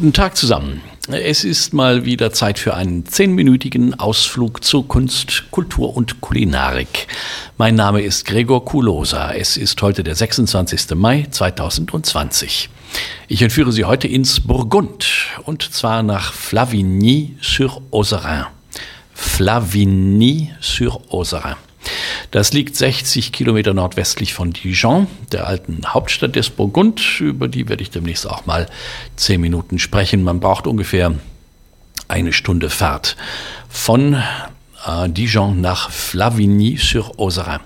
Guten Tag zusammen. Es ist mal wieder Zeit für einen zehnminütigen Ausflug zur Kunst, Kultur und Kulinarik. Mein Name ist Gregor Kulosa. Es ist heute der 26. Mai 2020. Ich entführe Sie heute ins Burgund und zwar nach Flavigny-sur-Oserin. Flavigny-sur-Oserin. Das liegt 60 Kilometer nordwestlich von Dijon, der alten Hauptstadt des Burgund. Über die werde ich demnächst auch mal zehn Minuten sprechen. Man braucht ungefähr eine Stunde Fahrt von äh, Dijon nach Flavigny-sur-Oserin.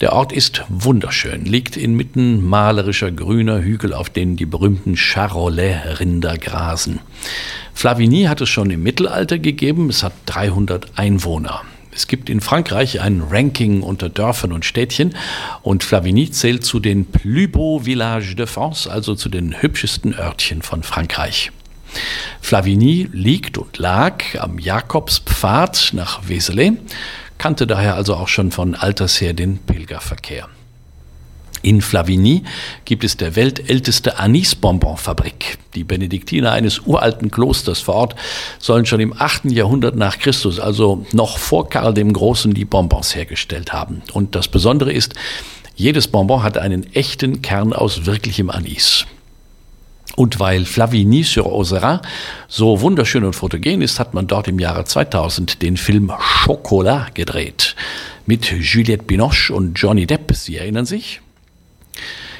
Der Ort ist wunderschön, liegt inmitten malerischer grüner Hügel, auf denen die berühmten Charolais-Rinder grasen. Flavigny hat es schon im Mittelalter gegeben, es hat 300 Einwohner. Es gibt in Frankreich ein Ranking unter Dörfern und Städtchen und Flavigny zählt zu den Plus beaux villages de France, also zu den hübschesten Örtchen von Frankreich. Flavigny liegt und lag am Jakobspfad nach Vézelay, kannte daher also auch schon von alters her den Pilgerverkehr. In Flavigny gibt es der weltälteste Anisbonbon-Fabrik. Die Benediktiner eines uralten Klosters vor Ort sollen schon im 8. Jahrhundert nach Christus, also noch vor Karl dem Großen, die Bonbons hergestellt haben. Und das Besondere ist, jedes Bonbon hat einen echten Kern aus wirklichem Anis. Und weil Flavigny-sur-Oserin so wunderschön und fotogen ist, hat man dort im Jahre 2000 den Film Chocolat gedreht. Mit Juliette Binoche und Johnny Depp, Sie erinnern sich?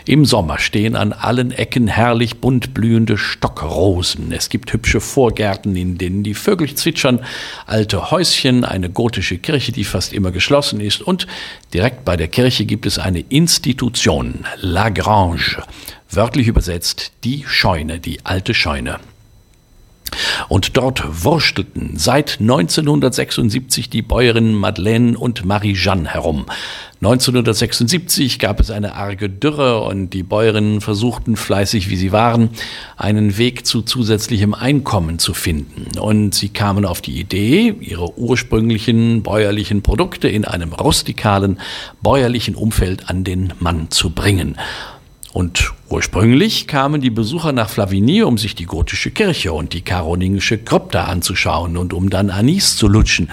Im Sommer stehen an allen Ecken herrlich bunt blühende Stockrosen. Es gibt hübsche Vorgärten, in denen die Vögel zwitschern, alte Häuschen, eine gotische Kirche, die fast immer geschlossen ist und direkt bei der Kirche gibt es eine Institution, La Grange, wörtlich übersetzt die Scheune, die alte Scheune. Und dort wurstelten seit 1976 die Bäuerinnen Madeleine und Marie-Jeanne herum. 1976 gab es eine arge Dürre und die Bäuerinnen versuchten fleißig, wie sie waren, einen Weg zu zusätzlichem Einkommen zu finden. Und sie kamen auf die Idee, ihre ursprünglichen bäuerlichen Produkte in einem rustikalen, bäuerlichen Umfeld an den Mann zu bringen. Und ursprünglich kamen die Besucher nach Flavigny, um sich die gotische Kirche und die karolingische Krypta anzuschauen und um dann Anis zu lutschen.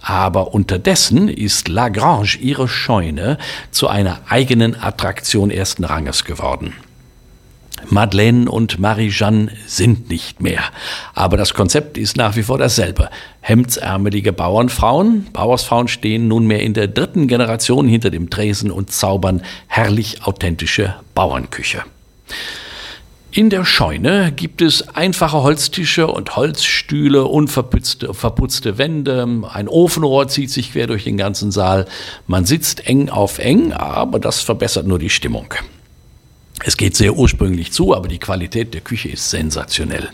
Aber unterdessen ist Lagrange ihre Scheune zu einer eigenen Attraktion ersten Ranges geworden. Madeleine und Marie-Jeanne sind nicht mehr. Aber das Konzept ist nach wie vor dasselbe. Hemdsärmelige Bauernfrauen, Bauersfrauen stehen nunmehr in der dritten Generation hinter dem Tresen und zaubern herrlich authentische Bauernküche. In der Scheune gibt es einfache Holztische und Holzstühle, unverputzte verputzte Wände, ein Ofenrohr zieht sich quer durch den ganzen Saal. Man sitzt eng auf eng, aber das verbessert nur die Stimmung. Es geht sehr ursprünglich zu, aber die Qualität der Küche ist sensationell.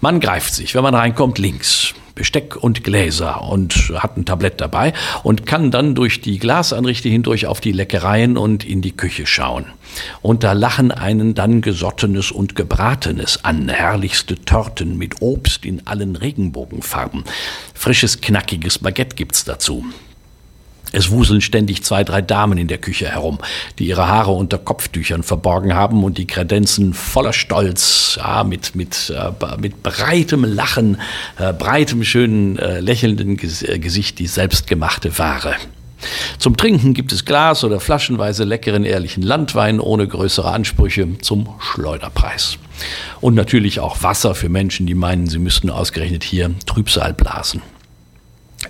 Man greift sich, wenn man reinkommt, links. Besteck und Gläser und hat ein Tablett dabei und kann dann durch die Glasanrichte hindurch auf die Leckereien und in die Küche schauen. Und da lachen einen dann Gesottenes und Gebratenes an, herrlichste Torten mit Obst in allen Regenbogenfarben. Frisches, knackiges Baguette gibt's dazu. Es wuseln ständig zwei, drei Damen in der Küche herum, die ihre Haare unter Kopftüchern verborgen haben und die Kredenzen voller Stolz, ja, mit, mit, äh, mit breitem Lachen, äh, breitem, schönen, äh, lächelnden Ges äh, Gesicht die selbstgemachte Ware. Zum Trinken gibt es Glas oder flaschenweise leckeren, ehrlichen Landwein ohne größere Ansprüche zum Schleuderpreis. Und natürlich auch Wasser für Menschen, die meinen, sie müssten ausgerechnet hier Trübsal blasen.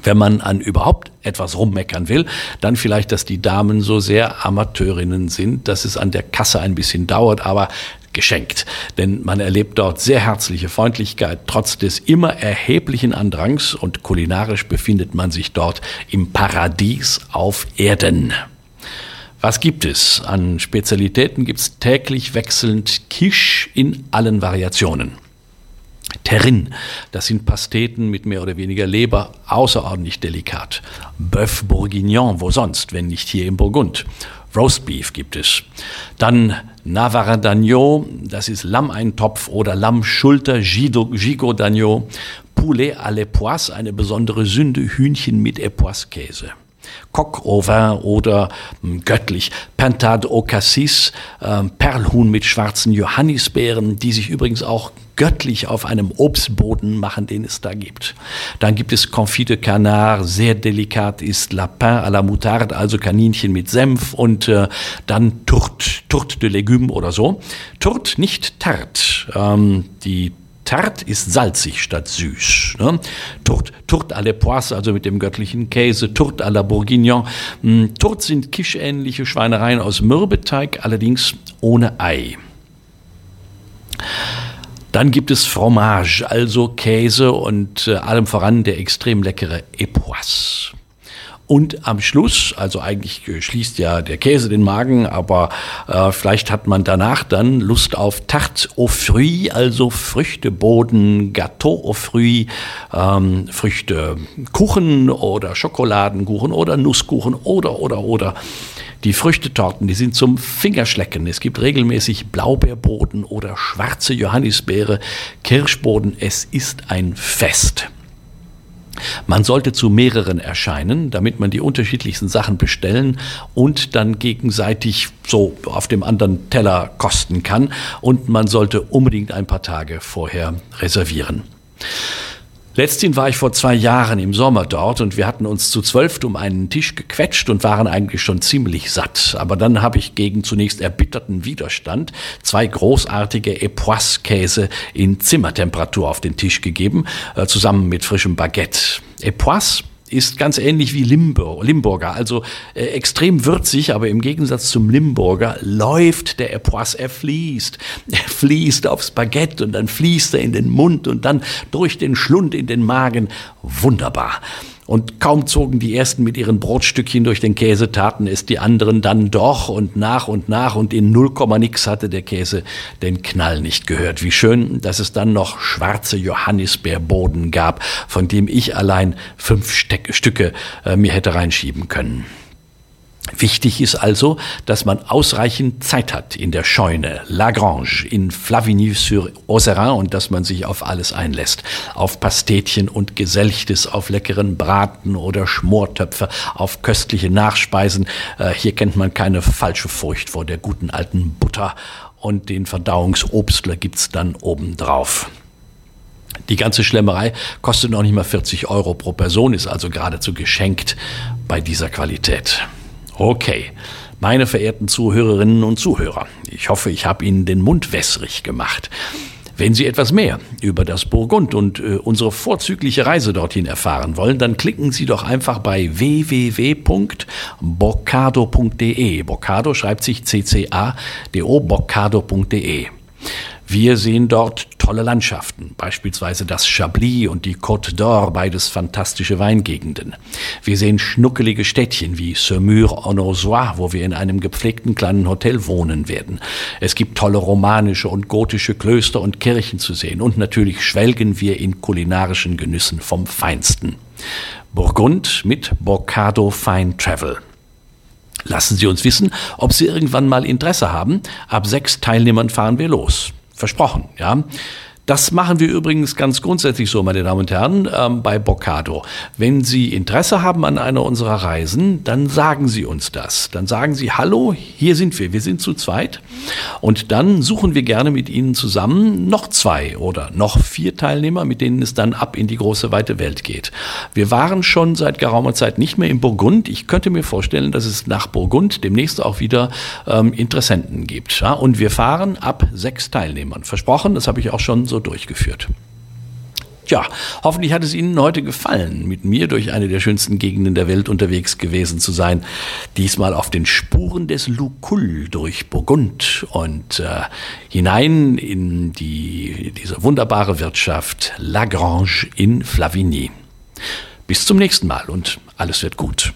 Wenn man an überhaupt etwas rummeckern will, dann vielleicht, dass die Damen so sehr Amateurinnen sind, dass es an der Kasse ein bisschen dauert, aber geschenkt. Denn man erlebt dort sehr herzliche Freundlichkeit, trotz des immer erheblichen Andrangs und kulinarisch befindet man sich dort im Paradies auf Erden. Was gibt es? An Spezialitäten gibt es täglich wechselnd Kisch in allen Variationen. Terrin, das sind Pasteten mit mehr oder weniger Leber, außerordentlich delikat. Bœuf Bourguignon, wo sonst, wenn nicht hier im Burgund. Roastbeef gibt es. Dann Navarre d'Agneau, das ist Lammeintopf oder Lammschulter, Gigot d'Agneau. Poulet à l'époisse, eine besondere Sünde, Hühnchen mit Epoissekäse. Coq au vin oder hm, göttlich Pentade au Cassis, äh, Perlhuhn mit schwarzen Johannisbeeren, die sich übrigens auch göttlich auf einem Obstboden machen, den es da gibt. Dann gibt es Confit de Canard, sehr delikat ist Lapin à la Moutarde, also Kaninchen mit Senf und äh, dann Tourte, Tourte de Légumes oder so. Tourte, nicht Tarte. Ähm, die Tart ist salzig statt süß. Ne? Tourte, Tourte à l'époisse, also mit dem göttlichen Käse, Tourte à la Bourguignon. Hm, Tourte sind kischähnliche Schweinereien aus Mürbeteig, allerdings ohne Ei. Dann gibt es Fromage, also Käse und äh, allem voran der extrem leckere Epoisse. Und am Schluss, also eigentlich schließt ja der Käse den Magen, aber äh, vielleicht hat man danach dann Lust auf Tarte aux Fruits, also Früchteboden, Gâteau aux Fruits, ähm, Früchte, Kuchen oder Schokoladenkuchen oder Nusskuchen oder, oder, oder. Die Früchtetorten, die sind zum Fingerschlecken. Es gibt regelmäßig Blaubeerboden oder schwarze Johannisbeere, Kirschboden. Es ist ein Fest. Man sollte zu mehreren erscheinen, damit man die unterschiedlichsten Sachen bestellen und dann gegenseitig so auf dem anderen Teller kosten kann. Und man sollte unbedingt ein paar Tage vorher reservieren. Letzthin war ich vor zwei Jahren im Sommer dort und wir hatten uns zu zwölf um einen Tisch gequetscht und waren eigentlich schon ziemlich satt. Aber dann habe ich gegen zunächst erbitterten Widerstand zwei großartige Epoisse-Käse in Zimmertemperatur auf den Tisch gegeben, äh, zusammen mit frischem Baguette. Epoisse ist ganz ähnlich wie Limburg, Limburger, also äh, extrem würzig, aber im Gegensatz zum Limburger läuft der Epoisse, er fließt. Er fließt aufs Baguette und dann fließt er in den Mund und dann durch den Schlund in den Magen. Wunderbar. Und kaum zogen die ersten mit ihren Brotstückchen durch den Käse, taten es die anderen dann doch und nach und nach und in null Komma nix hatte der Käse den Knall nicht gehört. Wie schön, dass es dann noch schwarze Johannisbeerboden gab, von dem ich allein fünf Steck Stücke äh, mir hätte reinschieben können. Wichtig ist also, dass man ausreichend Zeit hat in der Scheune Lagrange in Flavigny-sur-Oserin und dass man sich auf alles einlässt. Auf Pastetchen und Geselchtes, auf leckeren Braten oder Schmortöpfe, auf köstliche Nachspeisen. Äh, hier kennt man keine falsche Furcht vor der guten alten Butter und den Verdauungsobstler gibt's dann obendrauf. Die ganze Schlemmerei kostet noch nicht mal 40 Euro pro Person, ist also geradezu geschenkt bei dieser Qualität. Okay, meine verehrten Zuhörerinnen und Zuhörer, ich hoffe, ich habe Ihnen den Mund wässrig gemacht. Wenn Sie etwas mehr über das Burgund und äh, unsere vorzügliche Reise dorthin erfahren wollen, dann klicken Sie doch einfach bei www.boccado.de. Boccado schreibt sich C-C-A-D-O, boccado.de. Wir sehen dort tolle Landschaften, beispielsweise das Chablis und die Côte d'Or, beides fantastische Weingegenden. Wir sehen schnuckelige Städtchen wie Semur-en-Auxois, wo wir in einem gepflegten kleinen Hotel wohnen werden. Es gibt tolle romanische und gotische Klöster und Kirchen zu sehen und natürlich schwelgen wir in kulinarischen Genüssen vom Feinsten. Burgund mit Bocado Fine Travel. Lassen Sie uns wissen, ob Sie irgendwann mal Interesse haben. Ab sechs Teilnehmern fahren wir los. Versprochen, ja. Das machen wir übrigens ganz grundsätzlich so, meine Damen und Herren, ähm, bei Boccado. Wenn Sie Interesse haben an einer unserer Reisen, dann sagen Sie uns das. Dann sagen Sie, hallo, hier sind wir, wir sind zu zweit. Und dann suchen wir gerne mit Ihnen zusammen noch zwei oder noch vier Teilnehmer, mit denen es dann ab in die große weite Welt geht. Wir waren schon seit geraumer Zeit nicht mehr in Burgund. Ich könnte mir vorstellen, dass es nach Burgund demnächst auch wieder ähm, Interessenten gibt. Ja? Und wir fahren ab sechs Teilnehmern. Versprochen, das habe ich auch schon so durchgeführt. Tja, hoffentlich hat es Ihnen heute gefallen, mit mir durch eine der schönsten Gegenden der Welt unterwegs gewesen zu sein. Diesmal auf den Spuren des Lucul durch Burgund und äh, hinein in die, diese wunderbare Wirtschaft Lagrange in Flavigny. Bis zum nächsten Mal und alles wird gut.